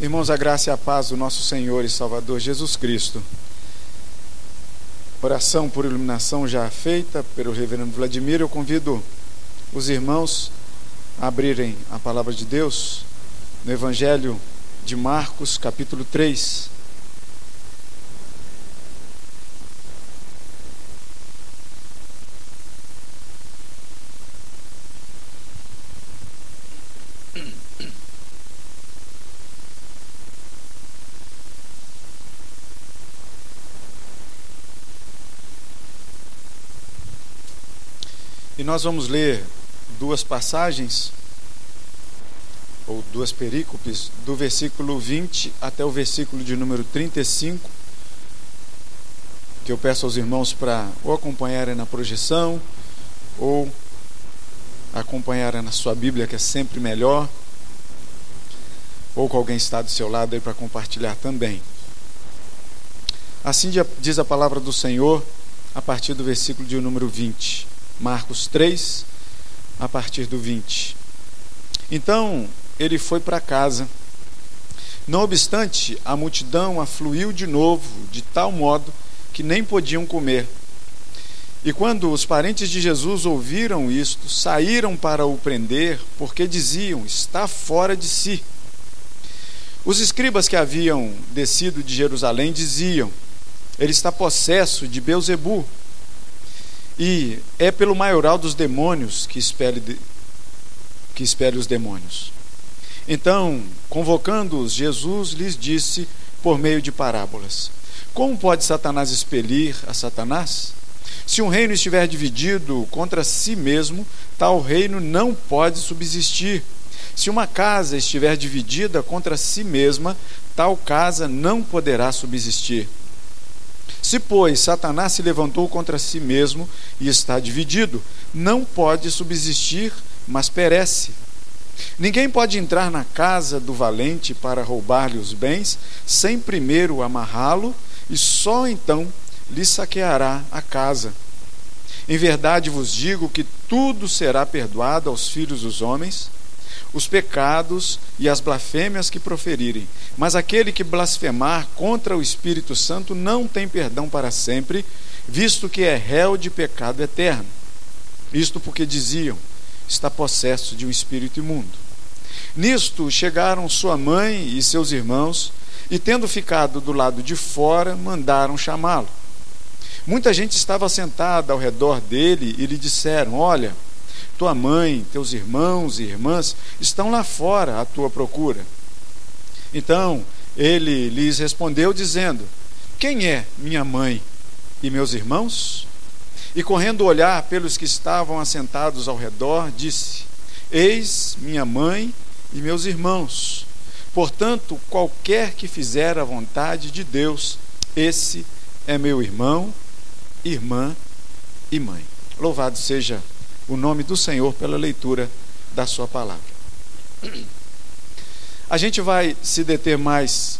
Irmãos, a graça e a paz do nosso Senhor e Salvador Jesus Cristo. Oração por iluminação já feita pelo reverendo Vladimir. Eu convido os irmãos a abrirem a palavra de Deus no Evangelho de Marcos, capítulo 3. E nós vamos ler duas passagens, ou duas perícopes, do versículo 20 até o versículo de número 35, que eu peço aos irmãos para ou acompanharem na projeção, ou acompanharem na sua Bíblia, que é sempre melhor, ou com alguém está do seu lado aí para compartilhar também. Assim diz a palavra do Senhor, a partir do versículo de número 20. Marcos 3, a partir do 20. Então ele foi para casa. Não obstante, a multidão afluiu de novo, de tal modo que nem podiam comer. E quando os parentes de Jesus ouviram isto, saíram para o prender, porque diziam: está fora de si. Os escribas que haviam descido de Jerusalém diziam: ele está possesso de Beuzebu, e é pelo maioral dos demônios que espere, que espere os demônios. Então, convocando-os, Jesus lhes disse por meio de parábolas: Como pode Satanás expelir a Satanás? Se um reino estiver dividido contra si mesmo, tal reino não pode subsistir. Se uma casa estiver dividida contra si mesma, tal casa não poderá subsistir. Se, pois, Satanás se levantou contra si mesmo e está dividido, não pode subsistir, mas perece. Ninguém pode entrar na casa do valente para roubar-lhe os bens, sem primeiro amarrá-lo, e só então lhe saqueará a casa. Em verdade vos digo que tudo será perdoado aos filhos dos homens, os pecados e as blasfêmias que proferirem. Mas aquele que blasfemar contra o Espírito Santo não tem perdão para sempre, visto que é réu de pecado eterno. Isto porque diziam: está possesso de um espírito imundo. Nisto chegaram sua mãe e seus irmãos, e tendo ficado do lado de fora, mandaram chamá-lo. Muita gente estava sentada ao redor dele e lhe disseram: Olha, tua mãe, teus irmãos e irmãs estão lá fora à tua procura. Então ele lhes respondeu, dizendo: Quem é minha mãe e meus irmãos? E correndo olhar pelos que estavam assentados ao redor, disse: Eis minha mãe e meus irmãos. Portanto, qualquer que fizer a vontade de Deus, esse é meu irmão, irmã e mãe. Louvado seja o nome do Senhor pela leitura da Sua palavra. A gente vai se deter mais,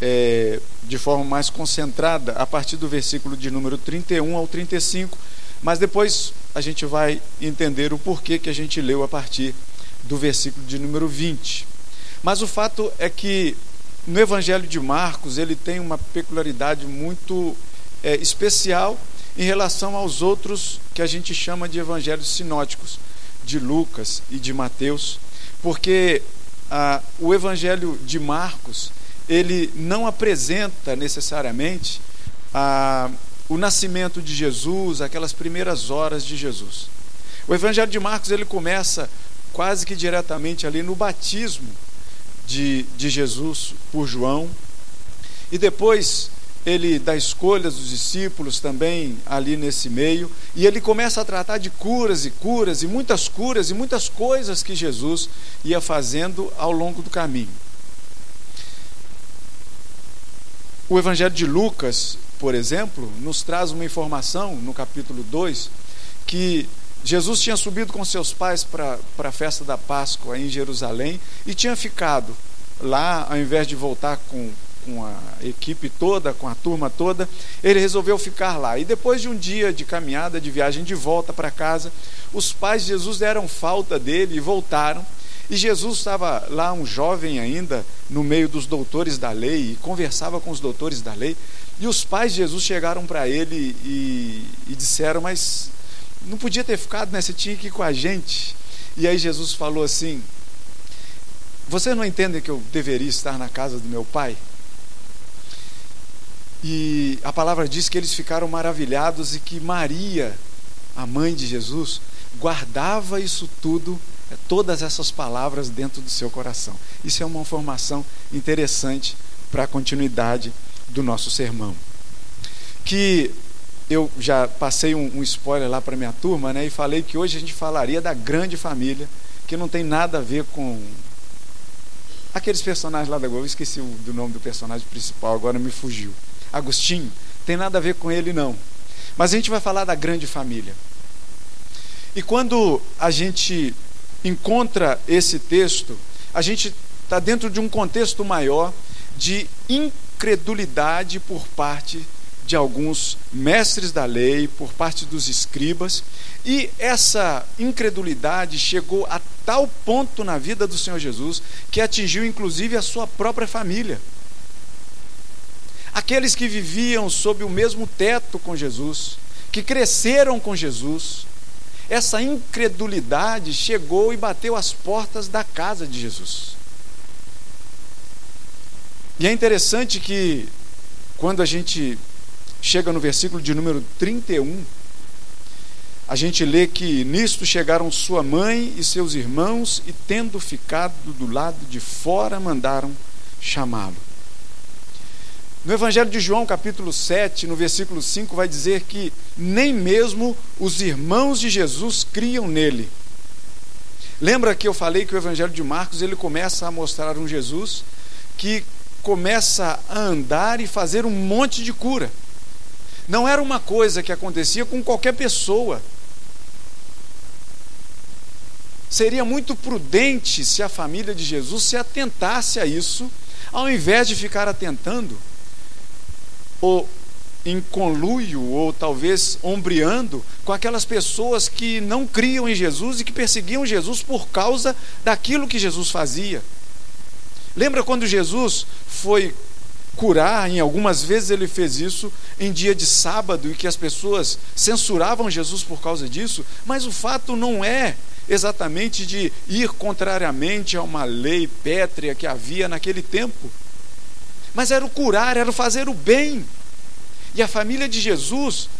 é, de forma mais concentrada, a partir do versículo de número 31 ao 35, mas depois a gente vai entender o porquê que a gente leu a partir do versículo de número 20. Mas o fato é que no Evangelho de Marcos ele tem uma peculiaridade muito é, especial em relação aos outros que a gente chama de evangelhos sinóticos, de Lucas e de Mateus, porque ah, o evangelho de Marcos ele não apresenta necessariamente ah, o nascimento de Jesus, aquelas primeiras horas de Jesus. O evangelho de Marcos ele começa quase que diretamente ali no batismo de, de Jesus por João, e depois ele dá escolhas dos discípulos também ali nesse meio, e ele começa a tratar de curas e curas, e muitas curas e muitas coisas que Jesus ia fazendo ao longo do caminho. O Evangelho de Lucas, por exemplo, nos traz uma informação no capítulo 2 que Jesus tinha subido com seus pais para a festa da Páscoa em Jerusalém e tinha ficado lá, ao invés de voltar com com a equipe toda, com a turma toda, ele resolveu ficar lá. E depois de um dia de caminhada, de viagem de volta para casa, os pais de Jesus deram falta dele e voltaram. E Jesus estava lá, um jovem ainda, no meio dos doutores da lei, e conversava com os doutores da lei. E os pais de Jesus chegaram para ele e, e, disseram: Mas não podia ter ficado, né? Você tinha que ir com a gente. E aí Jesus falou assim: Vocês não entendem que eu deveria estar na casa do meu pai? E a palavra diz que eles ficaram maravilhados e que Maria, a mãe de Jesus, guardava isso tudo, é, todas essas palavras dentro do seu coração. Isso é uma informação interessante para a continuidade do nosso sermão. Que eu já passei um, um spoiler lá para minha turma, né, e falei que hoje a gente falaria da grande família, que não tem nada a ver com aqueles personagens lá da Globo. Esqueci o, do nome do personagem principal, agora me fugiu. Agostinho, tem nada a ver com ele não. Mas a gente vai falar da grande família. E quando a gente encontra esse texto, a gente está dentro de um contexto maior de incredulidade por parte de alguns mestres da lei, por parte dos escribas, e essa incredulidade chegou a tal ponto na vida do Senhor Jesus que atingiu inclusive a sua própria família. Aqueles que viviam sob o mesmo teto com Jesus, que cresceram com Jesus, essa incredulidade chegou e bateu as portas da casa de Jesus. E é interessante que, quando a gente chega no versículo de número 31, a gente lê que nisto chegaram sua mãe e seus irmãos, e tendo ficado do lado de fora, mandaram chamá-lo. No Evangelho de João, capítulo 7, no versículo 5, vai dizer que nem mesmo os irmãos de Jesus criam nele. Lembra que eu falei que o Evangelho de Marcos ele começa a mostrar um Jesus que começa a andar e fazer um monte de cura. Não era uma coisa que acontecia com qualquer pessoa. Seria muito prudente se a família de Jesus se atentasse a isso, ao invés de ficar atentando ou em conluio, ou talvez ombreando com aquelas pessoas que não criam em Jesus e que perseguiam Jesus por causa daquilo que Jesus fazia. Lembra quando Jesus foi curar, em algumas vezes ele fez isso em dia de sábado e que as pessoas censuravam Jesus por causa disso, mas o fato não é exatamente de ir contrariamente a uma lei pétrea que havia naquele tempo mas era o curar, era o fazer o bem. E a família de Jesus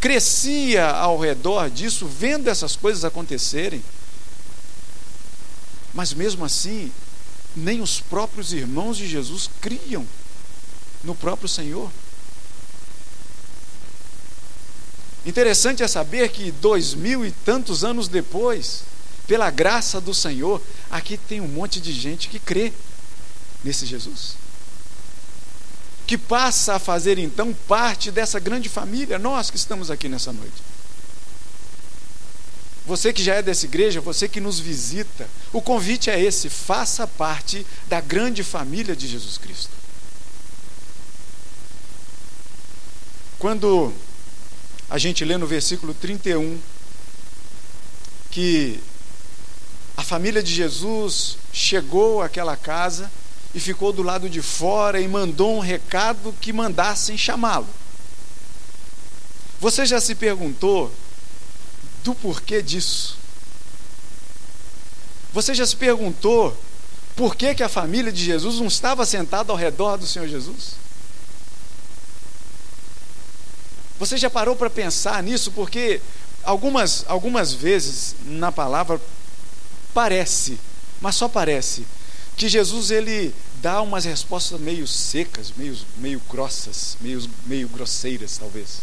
crescia ao redor disso, vendo essas coisas acontecerem. Mas mesmo assim, nem os próprios irmãos de Jesus criam no próprio Senhor. Interessante é saber que dois mil e tantos anos depois, pela graça do Senhor, aqui tem um monte de gente que crê nesse Jesus que passa a fazer então parte dessa grande família, nós que estamos aqui nessa noite. Você que já é dessa igreja, você que nos visita, o convite é esse: faça parte da grande família de Jesus Cristo. Quando a gente lê no versículo 31 que a família de Jesus chegou àquela casa e ficou do lado de fora e mandou um recado que mandassem chamá-lo. Você já se perguntou do porquê disso? Você já se perguntou por que, que a família de Jesus não estava sentada ao redor do Senhor Jesus? Você já parou para pensar nisso? Porque algumas, algumas vezes na palavra parece, mas só parece, que Jesus ele dá umas respostas meio secas, meio, meio grossas, meio, meio grosseiras, talvez.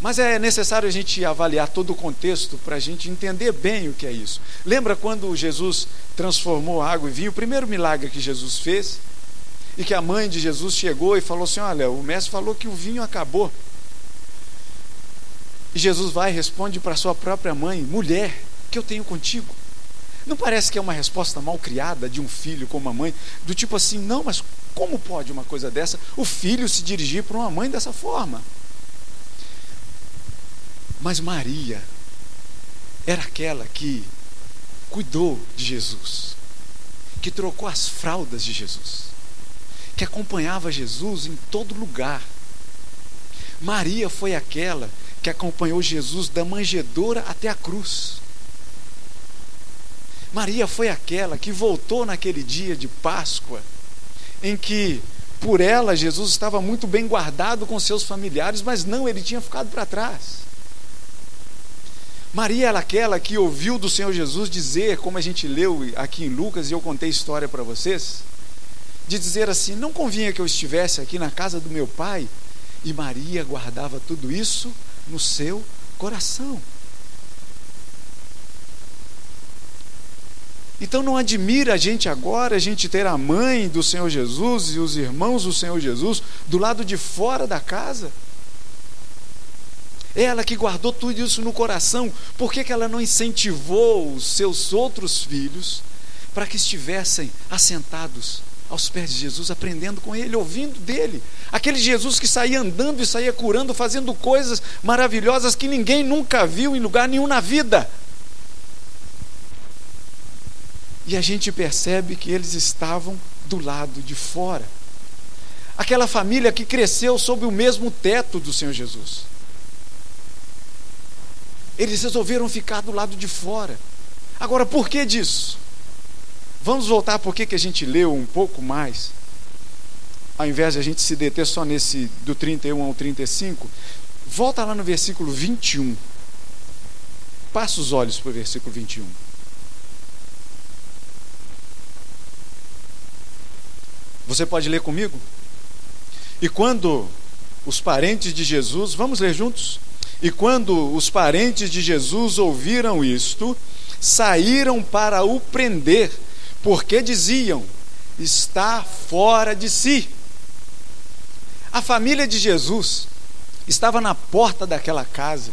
Mas é necessário a gente avaliar todo o contexto para a gente entender bem o que é isso. Lembra quando Jesus transformou água em vinho? O primeiro milagre que Jesus fez, e que a mãe de Jesus chegou e falou assim: Olha, o mestre falou que o vinho acabou. E Jesus vai e responde para sua própria mãe: Mulher, que eu tenho contigo? Não parece que é uma resposta mal criada de um filho com uma mãe, do tipo assim, não, mas como pode uma coisa dessa, o filho se dirigir para uma mãe dessa forma? Mas Maria era aquela que cuidou de Jesus, que trocou as fraldas de Jesus, que acompanhava Jesus em todo lugar. Maria foi aquela que acompanhou Jesus da manjedoura até a cruz. Maria foi aquela que voltou naquele dia de Páscoa, em que por ela Jesus estava muito bem guardado com seus familiares, mas não, ele tinha ficado para trás. Maria era aquela que ouviu do Senhor Jesus dizer, como a gente leu aqui em Lucas, e eu contei história para vocês, de dizer assim: não convinha que eu estivesse aqui na casa do meu pai, e Maria guardava tudo isso no seu coração. Então não admira a gente agora a gente ter a mãe do Senhor Jesus e os irmãos do Senhor Jesus do lado de fora da casa. Ela que guardou tudo isso no coração, por que, que ela não incentivou os seus outros filhos para que estivessem assentados aos pés de Jesus, aprendendo com ele, ouvindo dele? Aquele Jesus que saía andando e saía curando, fazendo coisas maravilhosas que ninguém nunca viu em lugar nenhum na vida. E a gente percebe que eles estavam do lado de fora. Aquela família que cresceu sob o mesmo teto do Senhor Jesus. Eles resolveram ficar do lado de fora. Agora, por que disso? Vamos voltar por que a gente leu um pouco mais, ao invés de a gente se deter só nesse do 31 ao 35. Volta lá no versículo 21. Passa os olhos para o versículo 21. Você pode ler comigo? E quando os parentes de Jesus, vamos ler juntos? E quando os parentes de Jesus ouviram isto, saíram para o prender, porque diziam: está fora de si. A família de Jesus estava na porta daquela casa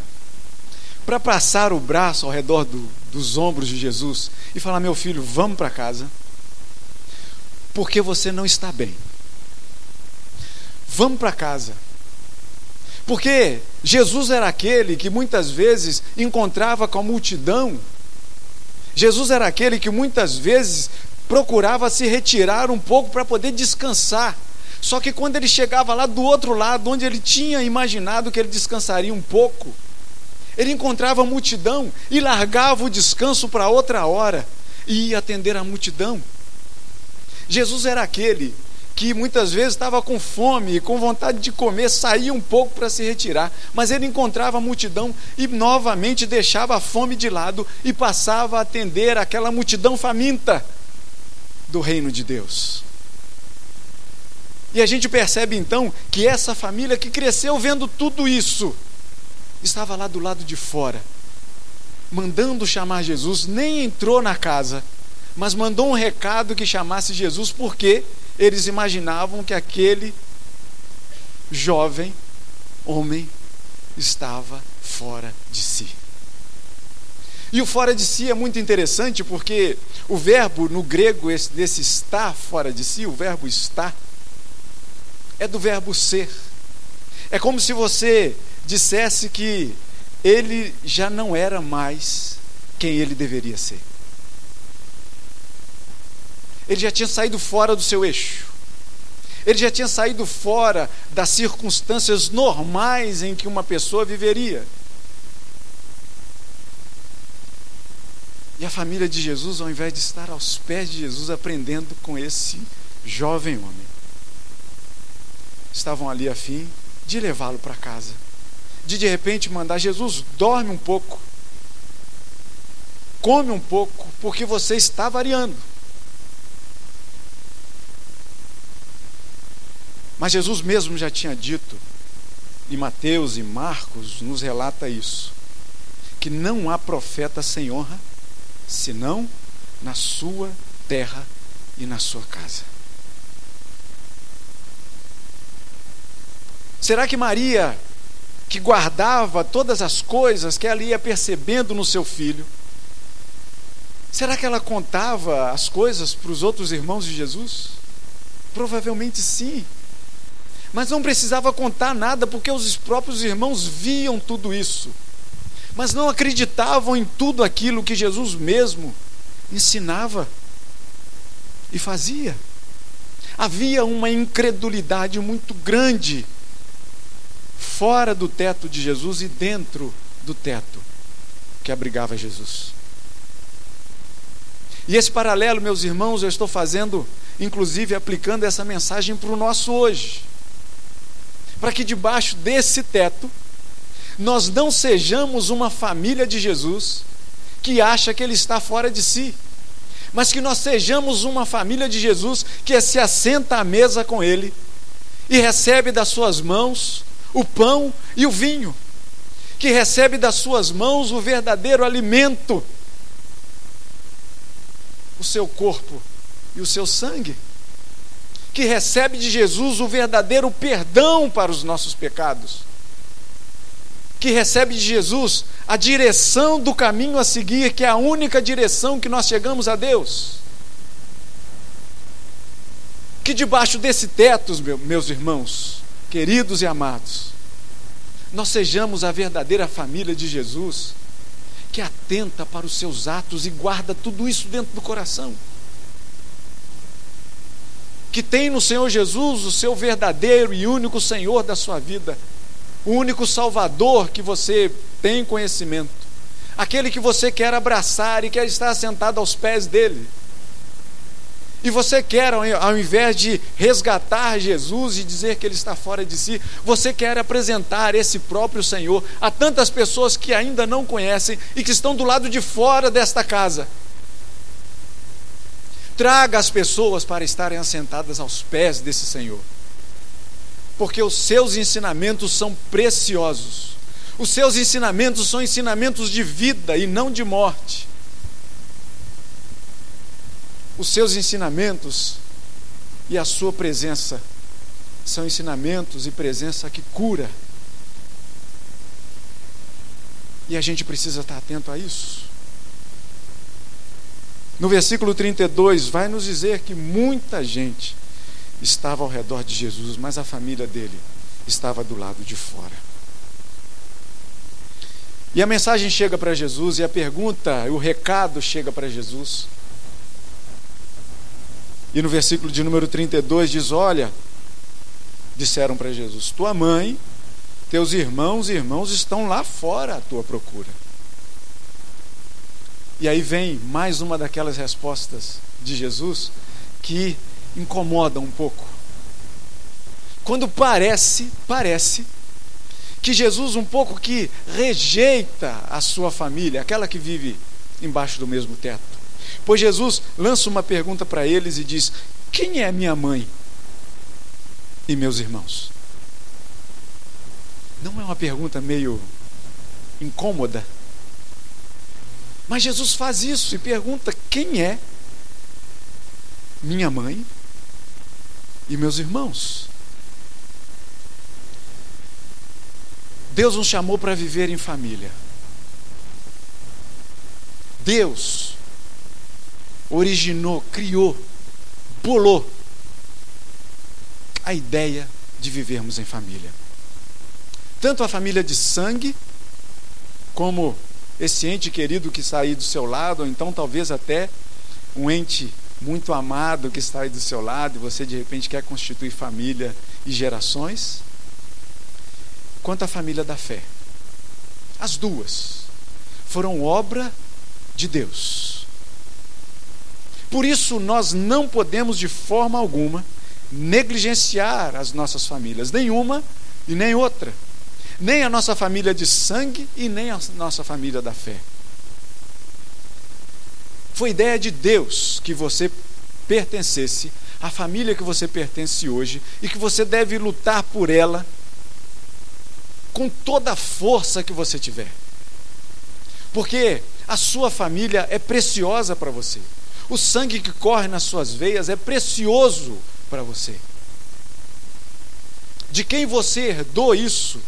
para passar o braço ao redor do, dos ombros de Jesus e falar: Meu filho, vamos para casa porque você não está bem. Vamos para casa. Porque Jesus era aquele que muitas vezes encontrava com a multidão. Jesus era aquele que muitas vezes procurava se retirar um pouco para poder descansar. Só que quando ele chegava lá do outro lado, onde ele tinha imaginado que ele descansaria um pouco, ele encontrava a multidão e largava o descanso para outra hora e ia atender a multidão. Jesus era aquele que muitas vezes estava com fome e com vontade de comer, saía um pouco para se retirar, mas ele encontrava a multidão e novamente deixava a fome de lado e passava a atender aquela multidão faminta do reino de Deus. E a gente percebe então que essa família que cresceu vendo tudo isso, estava lá do lado de fora, mandando chamar Jesus, nem entrou na casa mas mandou um recado que chamasse Jesus porque eles imaginavam que aquele jovem homem estava fora de si. E o fora de si é muito interessante porque o verbo no grego esse, desse estar fora de si, o verbo estar, é do verbo ser. É como se você dissesse que ele já não era mais quem ele deveria ser ele já tinha saído fora do seu eixo. Ele já tinha saído fora das circunstâncias normais em que uma pessoa viveria. E a família de Jesus, ao invés de estar aos pés de Jesus aprendendo com esse jovem homem, estavam ali a fim de levá-lo para casa. De de repente mandar Jesus, dorme um pouco. Come um pouco, porque você está variando. Mas Jesus mesmo já tinha dito, e Mateus e Marcos nos relata isso, que não há profeta sem honra, senão na sua terra e na sua casa. Será que Maria, que guardava todas as coisas que ela ia percebendo no seu filho, será que ela contava as coisas para os outros irmãos de Jesus? Provavelmente sim. Mas não precisava contar nada, porque os próprios irmãos viam tudo isso, mas não acreditavam em tudo aquilo que Jesus mesmo ensinava e fazia. Havia uma incredulidade muito grande fora do teto de Jesus e dentro do teto que abrigava Jesus. E esse paralelo, meus irmãos, eu estou fazendo, inclusive aplicando essa mensagem para o nosso hoje. Para que debaixo desse teto, nós não sejamos uma família de Jesus que acha que ele está fora de si, mas que nós sejamos uma família de Jesus que se assenta à mesa com ele e recebe das suas mãos o pão e o vinho, que recebe das suas mãos o verdadeiro alimento, o seu corpo e o seu sangue, que recebe de Jesus o verdadeiro perdão para os nossos pecados que recebe de Jesus a direção do caminho a seguir, que é a única direção que nós chegamos a Deus. Que debaixo desse teto, meus irmãos, queridos e amados, nós sejamos a verdadeira família de Jesus, que atenta para os seus atos e guarda tudo isso dentro do coração. Que tem no Senhor Jesus o seu verdadeiro e único Senhor da sua vida o único Salvador que você tem conhecimento, aquele que você quer abraçar e quer estar sentado aos pés dele. E você quer, ao invés de resgatar Jesus e dizer que ele está fora de si, você quer apresentar esse próprio Senhor a tantas pessoas que ainda não conhecem e que estão do lado de fora desta casa. Traga as pessoas para estarem assentadas aos pés desse Senhor porque os seus ensinamentos são preciosos. Os seus ensinamentos são ensinamentos de vida e não de morte. Os seus ensinamentos e a sua presença são ensinamentos e presença que cura. E a gente precisa estar atento a isso. No versículo 32, vai nos dizer que muita gente estava ao redor de Jesus, mas a família dele estava do lado de fora. E a mensagem chega para Jesus, e a pergunta, o recado chega para Jesus. E no versículo de número 32 diz: Olha, disseram para Jesus: Tua mãe, teus irmãos e irmãos estão lá fora à tua procura. E aí vem mais uma daquelas respostas de Jesus que incomoda um pouco. Quando parece, parece, que Jesus um pouco que rejeita a sua família, aquela que vive embaixo do mesmo teto. Pois Jesus lança uma pergunta para eles e diz: Quem é minha mãe e meus irmãos? Não é uma pergunta meio incômoda? Mas Jesus faz isso e pergunta: Quem é minha mãe e meus irmãos. Deus nos chamou para viver em família. Deus originou, criou, bolou a ideia de vivermos em família. Tanto a família de sangue, como esse ente querido que está aí do seu lado, ou então talvez até um ente muito amado que está aí do seu lado e você de repente quer constituir família e gerações, quanto à família da fé. As duas foram obra de Deus. Por isso, nós não podemos de forma alguma negligenciar as nossas famílias, nenhuma e nem outra. Nem a nossa família de sangue e nem a nossa família da fé. Foi ideia de Deus que você pertencesse à família que você pertence hoje e que você deve lutar por ela com toda a força que você tiver. Porque a sua família é preciosa para você. O sangue que corre nas suas veias é precioso para você. De quem você herdou isso,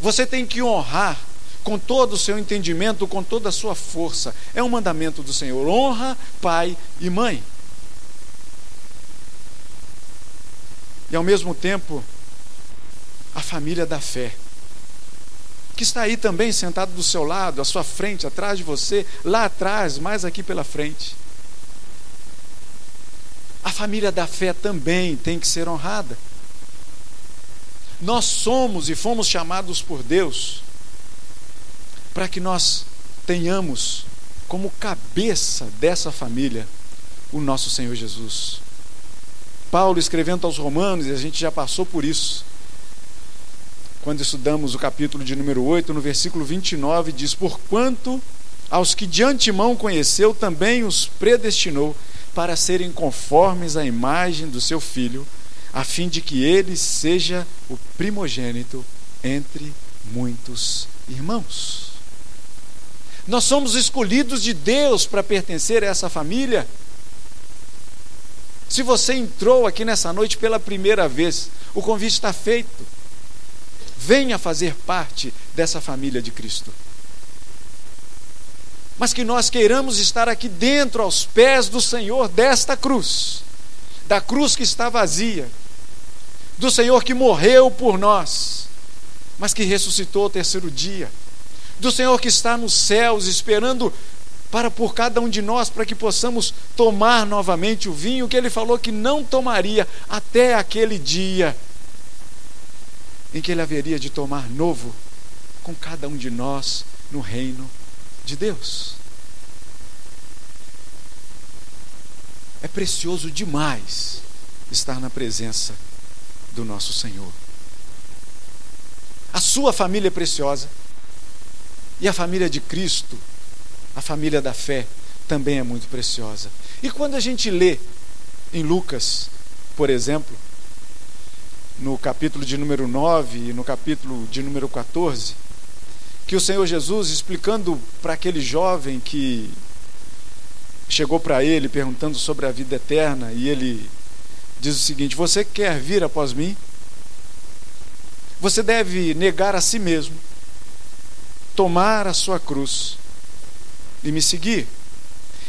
você tem que honrar com todo o seu entendimento, com toda a sua força. É um mandamento do Senhor: honra pai e mãe. E ao mesmo tempo, a família da fé, que está aí também sentado do seu lado, à sua frente, atrás de você, lá atrás, mais aqui pela frente. A família da fé também tem que ser honrada. Nós somos e fomos chamados por Deus para que nós tenhamos como cabeça dessa família o nosso Senhor Jesus. Paulo escrevendo aos Romanos, e a gente já passou por isso. Quando estudamos o capítulo de número 8, no versículo 29, diz: Porquanto aos que de antemão conheceu, também os predestinou para serem conformes à imagem do seu filho, a fim de que ele seja o primogênito entre muitos irmãos. Nós somos escolhidos de Deus para pertencer a essa família. Se você entrou aqui nessa noite pela primeira vez, o convite está feito. Venha fazer parte dessa família de Cristo. Mas que nós queiramos estar aqui dentro, aos pés do Senhor, desta cruz, da cruz que está vazia, do Senhor que morreu por nós, mas que ressuscitou ao terceiro dia, do Senhor que está nos céus esperando para por cada um de nós, para que possamos tomar novamente o vinho que ele falou que não tomaria até aquele dia em que ele haveria de tomar novo com cada um de nós no reino de Deus. É precioso demais estar na presença do nosso Senhor. A sua família é preciosa e a família de Cristo a família da fé também é muito preciosa. E quando a gente lê em Lucas, por exemplo, no capítulo de número 9 e no capítulo de número 14, que o Senhor Jesus explicando para aquele jovem que chegou para ele perguntando sobre a vida eterna e ele diz o seguinte: Você quer vir após mim? Você deve negar a si mesmo, tomar a sua cruz e me seguir.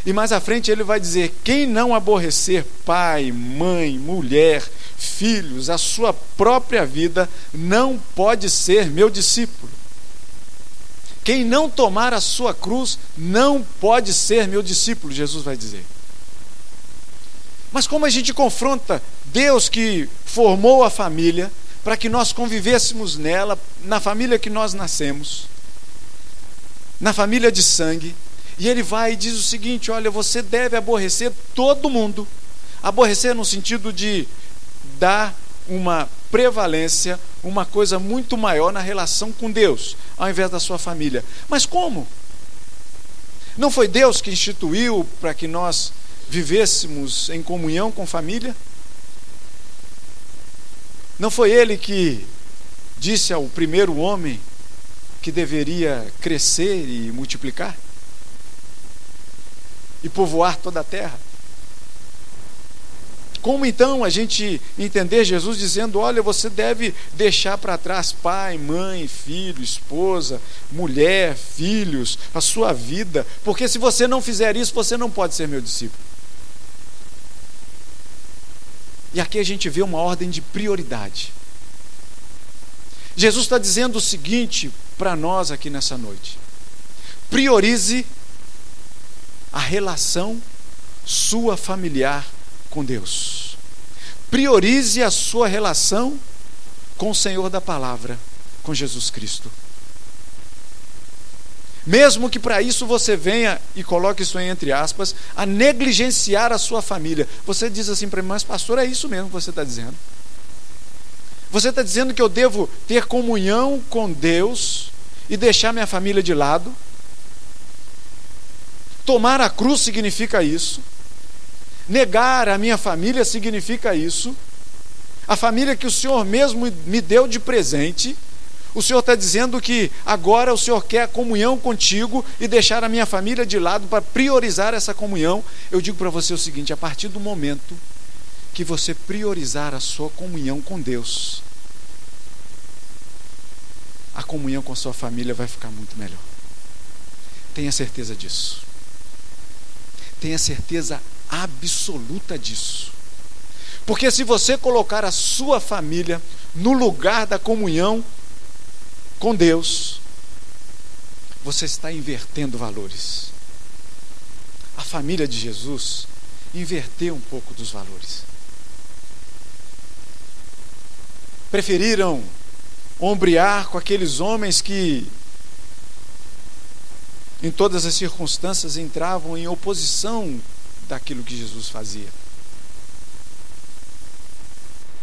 E mais à frente ele vai dizer: quem não aborrecer pai, mãe, mulher, filhos, a sua própria vida, não pode ser meu discípulo. Quem não tomar a sua cruz não pode ser meu discípulo, Jesus vai dizer. Mas como a gente confronta Deus que formou a família para que nós convivêssemos nela, na família que nós nascemos, na família de sangue, e ele vai e diz o seguinte: olha, você deve aborrecer todo mundo. Aborrecer no sentido de dar uma prevalência, uma coisa muito maior na relação com Deus, ao invés da sua família. Mas como? Não foi Deus que instituiu para que nós vivêssemos em comunhão com família? Não foi Ele que disse ao primeiro homem que deveria crescer e multiplicar? e povoar toda a terra. Como então a gente entender Jesus dizendo: olha, você deve deixar para trás pai, mãe, filho, esposa, mulher, filhos, a sua vida, porque se você não fizer isso, você não pode ser meu discípulo. E aqui a gente vê uma ordem de prioridade. Jesus está dizendo o seguinte para nós aqui nessa noite: priorize a relação sua familiar com Deus. Priorize a sua relação com o Senhor da palavra, com Jesus Cristo. Mesmo que para isso você venha, e coloque isso entre aspas, a negligenciar a sua família. Você diz assim para mim, mas pastor, é isso mesmo que você está dizendo. Você está dizendo que eu devo ter comunhão com Deus e deixar minha família de lado? Tomar a cruz significa isso. Negar a minha família significa isso. A família que o Senhor mesmo me deu de presente. O Senhor está dizendo que agora o Senhor quer comunhão contigo e deixar a minha família de lado para priorizar essa comunhão. Eu digo para você o seguinte: a partir do momento que você priorizar a sua comunhão com Deus, a comunhão com a sua família vai ficar muito melhor. Tenha certeza disso. Tenha certeza absoluta disso. Porque se você colocar a sua família no lugar da comunhão com Deus, você está invertendo valores. A família de Jesus inverter um pouco dos valores. Preferiram ombrear com aqueles homens que, em todas as circunstâncias, entravam em oposição daquilo que Jesus fazia.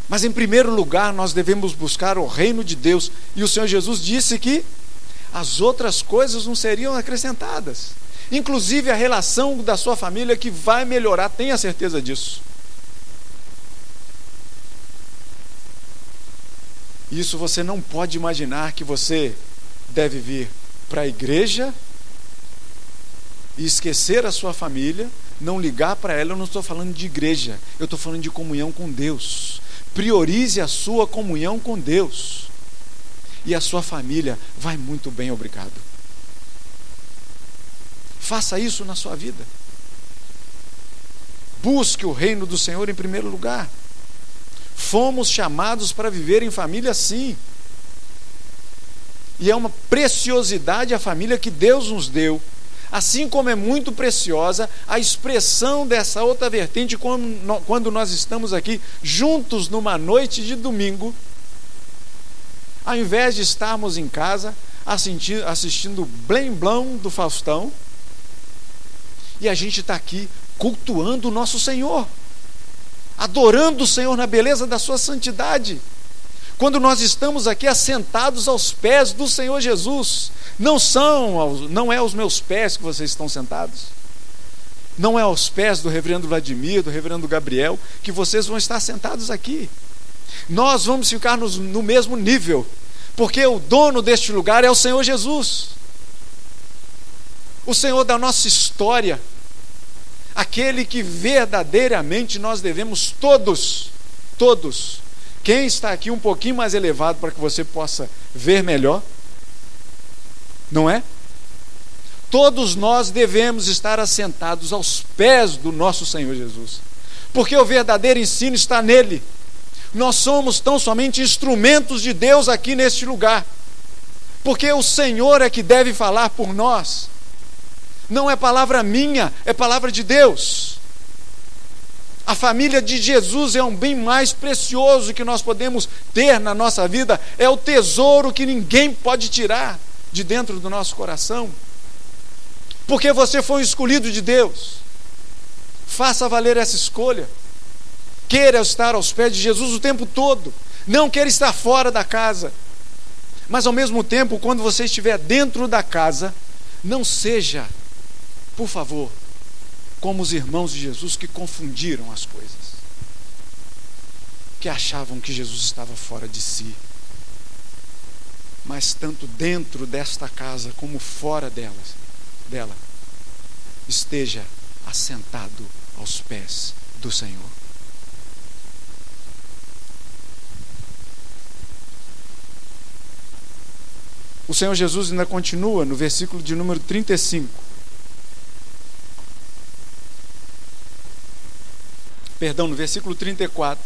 Mas em primeiro lugar, nós devemos buscar o reino de Deus. E o Senhor Jesus disse que as outras coisas não seriam acrescentadas. Inclusive a relação da sua família que vai melhorar, tenha certeza disso. Isso você não pode imaginar que você deve vir para a igreja e esquecer a sua família, não ligar para ela. Eu não estou falando de igreja, eu estou falando de comunhão com Deus. Priorize a sua comunhão com Deus. E a sua família vai muito bem, obrigado. Faça isso na sua vida. Busque o reino do Senhor em primeiro lugar. Fomos chamados para viver em família sim. E é uma preciosidade a família que Deus nos deu. Assim como é muito preciosa a expressão dessa outra vertente quando nós estamos aqui juntos numa noite de domingo, ao invés de estarmos em casa assistindo o Blém Blão do Faustão, e a gente está aqui cultuando o nosso Senhor adorando o Senhor na beleza da sua santidade. Quando nós estamos aqui assentados aos pés do Senhor Jesus, não são, não é aos meus pés que vocês estão sentados. Não é aos pés do reverendo Vladimir, do reverendo Gabriel, que vocês vão estar sentados aqui. Nós vamos ficar no, no mesmo nível, porque o dono deste lugar é o Senhor Jesus, o Senhor da nossa história, aquele que verdadeiramente nós devemos todos, todos. Quem está aqui um pouquinho mais elevado para que você possa ver melhor? Não é? Todos nós devemos estar assentados aos pés do nosso Senhor Jesus, porque o verdadeiro ensino está nele. Nós somos tão somente instrumentos de Deus aqui neste lugar, porque o Senhor é que deve falar por nós. Não é palavra minha, é palavra de Deus. A família de Jesus é um bem mais precioso que nós podemos ter na nossa vida, é o tesouro que ninguém pode tirar de dentro do nosso coração. Porque você foi um escolhido de Deus. Faça valer essa escolha. Queira estar aos pés de Jesus o tempo todo. Não queira estar fora da casa. Mas ao mesmo tempo, quando você estiver dentro da casa, não seja por favor, como os irmãos de Jesus que confundiram as coisas, que achavam que Jesus estava fora de si. Mas tanto dentro desta casa como fora delas, dela, esteja assentado aos pés do Senhor. O Senhor Jesus ainda continua no versículo de número 35. Perdão, no versículo 34,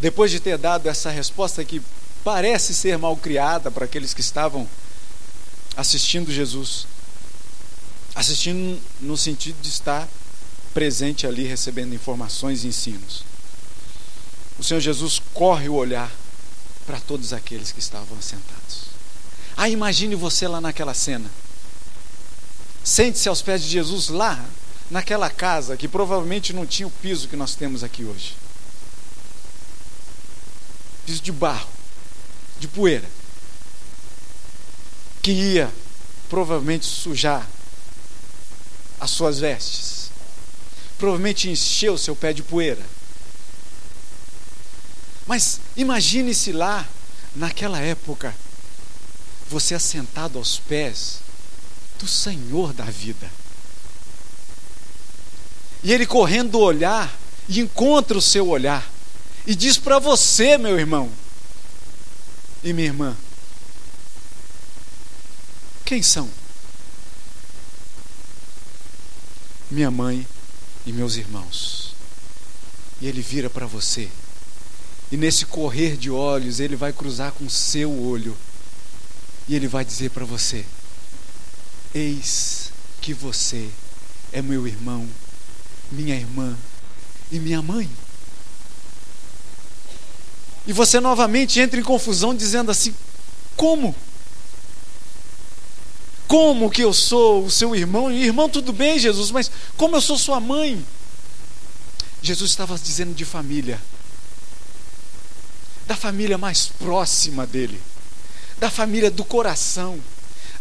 depois de ter dado essa resposta que parece ser mal criada para aqueles que estavam assistindo Jesus, assistindo no sentido de estar presente ali recebendo informações e ensinos. O Senhor Jesus corre o olhar para todos aqueles que estavam sentados. Ah, imagine você lá naquela cena. Sente-se aos pés de Jesus lá, naquela casa que provavelmente não tinha o piso que nós temos aqui hoje piso de barro, de poeira, que ia provavelmente sujar as suas vestes, provavelmente encher o seu pé de poeira. Mas imagine-se lá, naquela época, você assentado aos pés do Senhor da vida. E ele correndo olhar e encontra o seu olhar e diz para você, meu irmão e minha irmã: Quem são? Minha mãe e meus irmãos. E ele vira para você. E nesse correr de olhos, ele vai cruzar com o seu olho. E ele vai dizer para você: Eis que você é meu irmão minha irmã e minha mãe. E você novamente entra em confusão dizendo assim: como? Como que eu sou o seu irmão? Irmão, tudo bem, Jesus, mas como eu sou sua mãe? Jesus estava dizendo de família, da família mais próxima dele, da família do coração,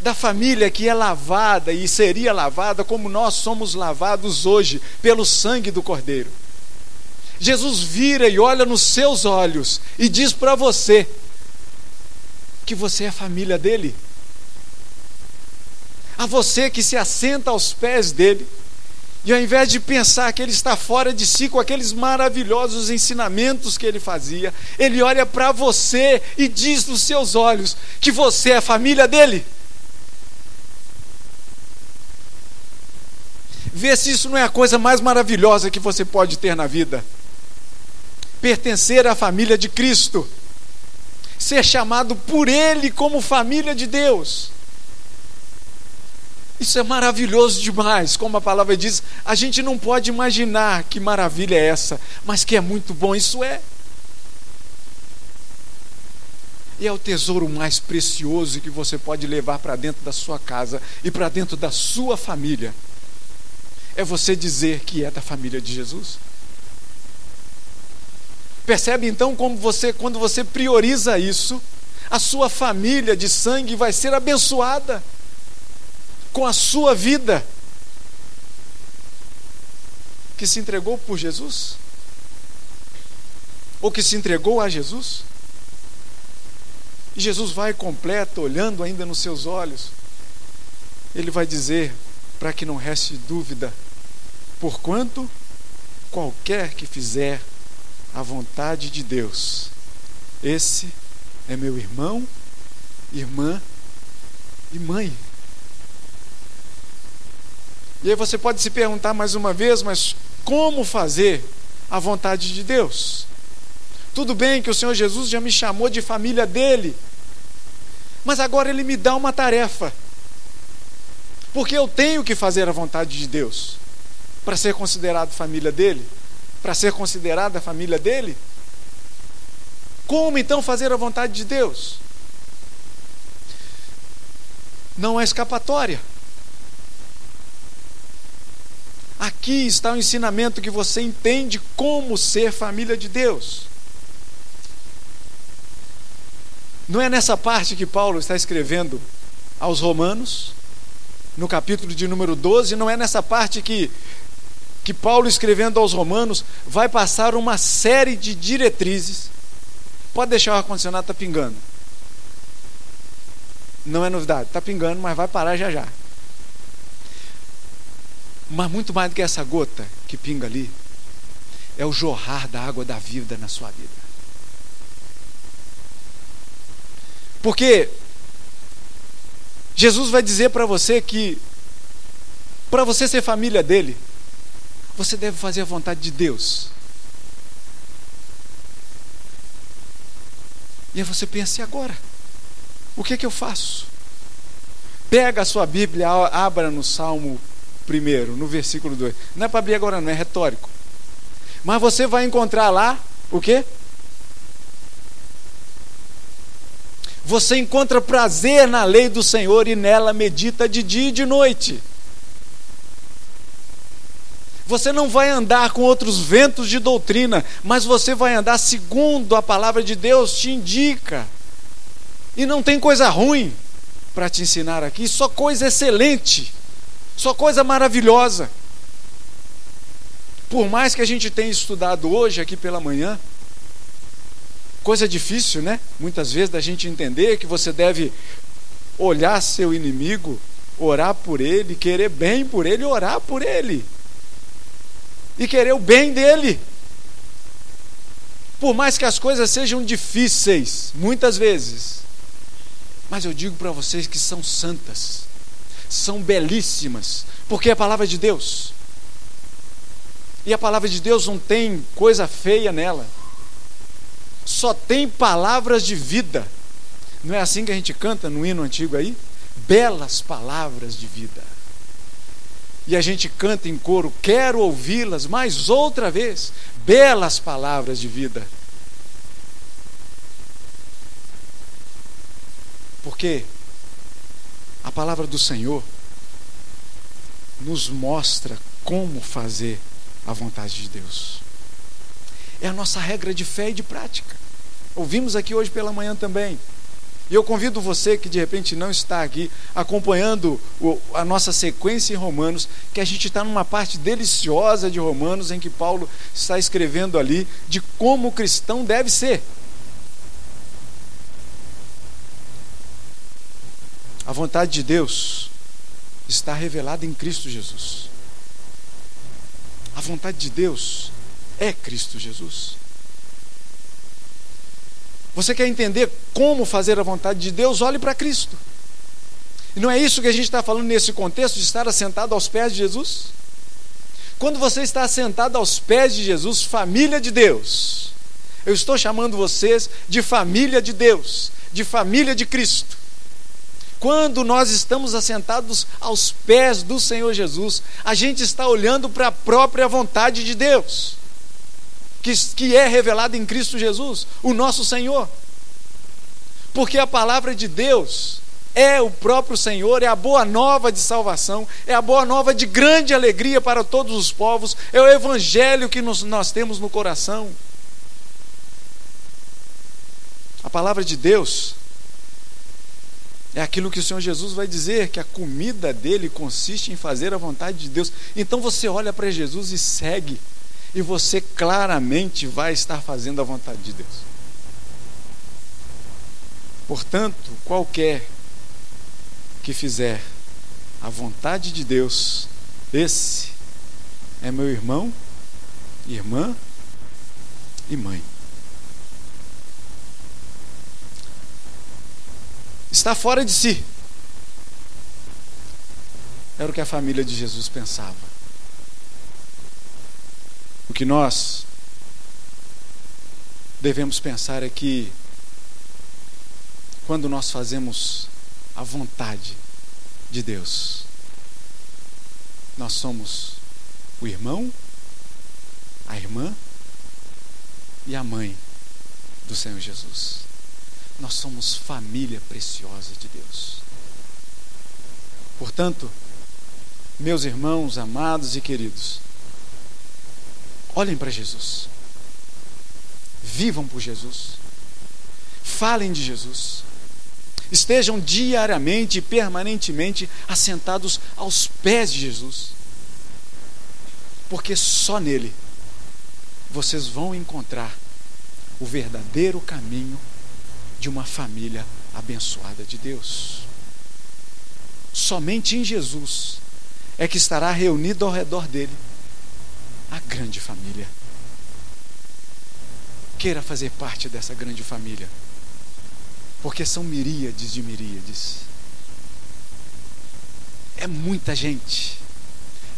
da família que é lavada e seria lavada como nós somos lavados hoje pelo sangue do Cordeiro. Jesus vira e olha nos seus olhos e diz para você que você é família dele. A você que se assenta aos pés dele e ao invés de pensar que ele está fora de si com aqueles maravilhosos ensinamentos que ele fazia, ele olha para você e diz nos seus olhos que você é família dele. Vê se isso não é a coisa mais maravilhosa que você pode ter na vida. Pertencer à família de Cristo, ser chamado por Ele como família de Deus. Isso é maravilhoso demais, como a palavra diz. A gente não pode imaginar que maravilha é essa, mas que é muito bom, isso é. E é o tesouro mais precioso que você pode levar para dentro da sua casa e para dentro da sua família. É você dizer que é da família de Jesus. Percebe então como você, quando você prioriza isso, a sua família de sangue vai ser abençoada com a sua vida, que se entregou por Jesus? Ou que se entregou a Jesus? E Jesus vai completo, olhando ainda nos seus olhos. Ele vai dizer, para que não reste dúvida, porquanto qualquer que fizer a vontade de Deus, esse é meu irmão, irmã e mãe. E aí você pode se perguntar mais uma vez, mas como fazer a vontade de Deus? Tudo bem que o Senhor Jesus já me chamou de família dele, mas agora ele me dá uma tarefa. Porque eu tenho que fazer a vontade de Deus para ser considerado família dele, para ser considerada a família dele. Como então fazer a vontade de Deus? Não é escapatória. Aqui está o ensinamento que você entende como ser família de Deus. Não é nessa parte que Paulo está escrevendo aos Romanos, no capítulo de número 12, não é nessa parte que, que Paulo, escrevendo aos Romanos, vai passar uma série de diretrizes. Pode deixar o ar-condicionado tá pingando. Não é novidade, está pingando, mas vai parar já já. Mas muito mais do que essa gota que pinga ali, é o jorrar da água da vida na sua vida. Porque Jesus vai dizer para você que, para você ser família dele, você deve fazer a vontade de Deus. E aí você pensa, e agora? O que, é que eu faço? Pega a sua Bíblia, abra no Salmo primeiro, no versículo 2. Não é para abrir agora, não, é retórico. Mas você vai encontrar lá o quê? Você encontra prazer na lei do Senhor e nela medita de dia e de noite. Você não vai andar com outros ventos de doutrina, mas você vai andar segundo a palavra de Deus te indica. E não tem coisa ruim para te ensinar aqui, só coisa excelente. Só coisa maravilhosa. Por mais que a gente tenha estudado hoje aqui pela manhã, coisa difícil, né? Muitas vezes da gente entender que você deve olhar seu inimigo, orar por ele, querer bem por ele, orar por ele. E querer o bem dele. Por mais que as coisas sejam difíceis, muitas vezes, mas eu digo para vocês que são santas são belíssimas, porque é a palavra de Deus. E a palavra de Deus não tem coisa feia nela. Só tem palavras de vida. Não é assim que a gente canta no hino antigo aí? Belas palavras de vida. E a gente canta em coro: Quero ouvi-las mais outra vez. Belas palavras de vida. Porque a palavra do Senhor nos mostra como fazer a vontade de Deus. É a nossa regra de fé e de prática. Ouvimos aqui hoje pela manhã também. E eu convido você que de repente não está aqui acompanhando a nossa sequência em Romanos, que a gente está numa parte deliciosa de Romanos em que Paulo está escrevendo ali de como o cristão deve ser. A vontade de Deus está revelada em Cristo Jesus. A vontade de Deus é Cristo Jesus. Você quer entender como fazer a vontade de Deus? Olhe para Cristo. E não é isso que a gente está falando nesse contexto de estar assentado aos pés de Jesus? Quando você está assentado aos pés de Jesus, família de Deus, eu estou chamando vocês de família de Deus, de família de Cristo. Quando nós estamos assentados aos pés do Senhor Jesus, a gente está olhando para a própria vontade de Deus que, que é revelada em Cristo Jesus, o nosso Senhor. Porque a palavra de Deus é o próprio Senhor, é a boa nova de salvação, é a boa nova de grande alegria para todos os povos, é o Evangelho que nos, nós temos no coração. A palavra de Deus é aquilo que o Senhor Jesus vai dizer, que a comida dele consiste em fazer a vontade de Deus. Então você olha para Jesus e segue e você claramente vai estar fazendo a vontade de Deus. Portanto, qualquer que fizer a vontade de Deus, esse é meu irmão, irmã e mãe. Está fora de si. Era o que a família de Jesus pensava. O que nós devemos pensar é que quando nós fazemos a vontade de Deus, nós somos o irmão, a irmã e a mãe do Senhor Jesus. Nós somos família preciosa de Deus. Portanto, meus irmãos amados e queridos, Olhem para Jesus. Vivam por Jesus. Falem de Jesus. Estejam diariamente e permanentemente assentados aos pés de Jesus. Porque só nele vocês vão encontrar o verdadeiro caminho de uma família abençoada de Deus. Somente em Jesus é que estará reunido ao redor dele a grande família. Queira fazer parte dessa grande família, porque são miríades de miríades. É muita gente,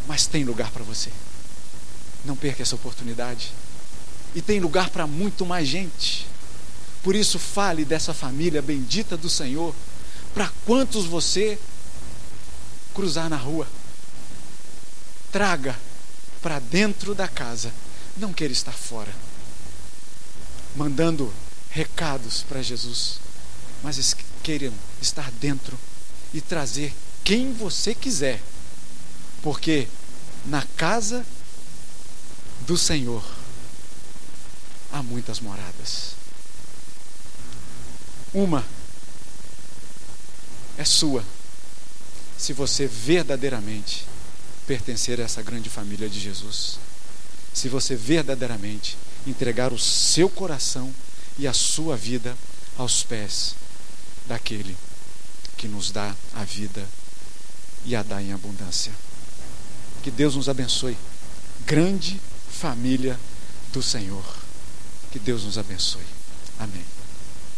mas tem lugar para você. Não perca essa oportunidade. E tem lugar para muito mais gente. Por isso, fale dessa família bendita do Senhor para quantos você cruzar na rua. Traga para dentro da casa, não queira estar fora, mandando recados para Jesus, mas queiram estar dentro e trazer quem você quiser, porque na casa do Senhor há muitas moradas. Uma é sua, se você verdadeiramente pertencer a essa grande família de Jesus. Se você verdadeiramente entregar o seu coração e a sua vida aos pés daquele que nos dá a vida e a dá em abundância. Que Deus nos abençoe. Grande família do Senhor. Que Deus nos abençoe. Amém.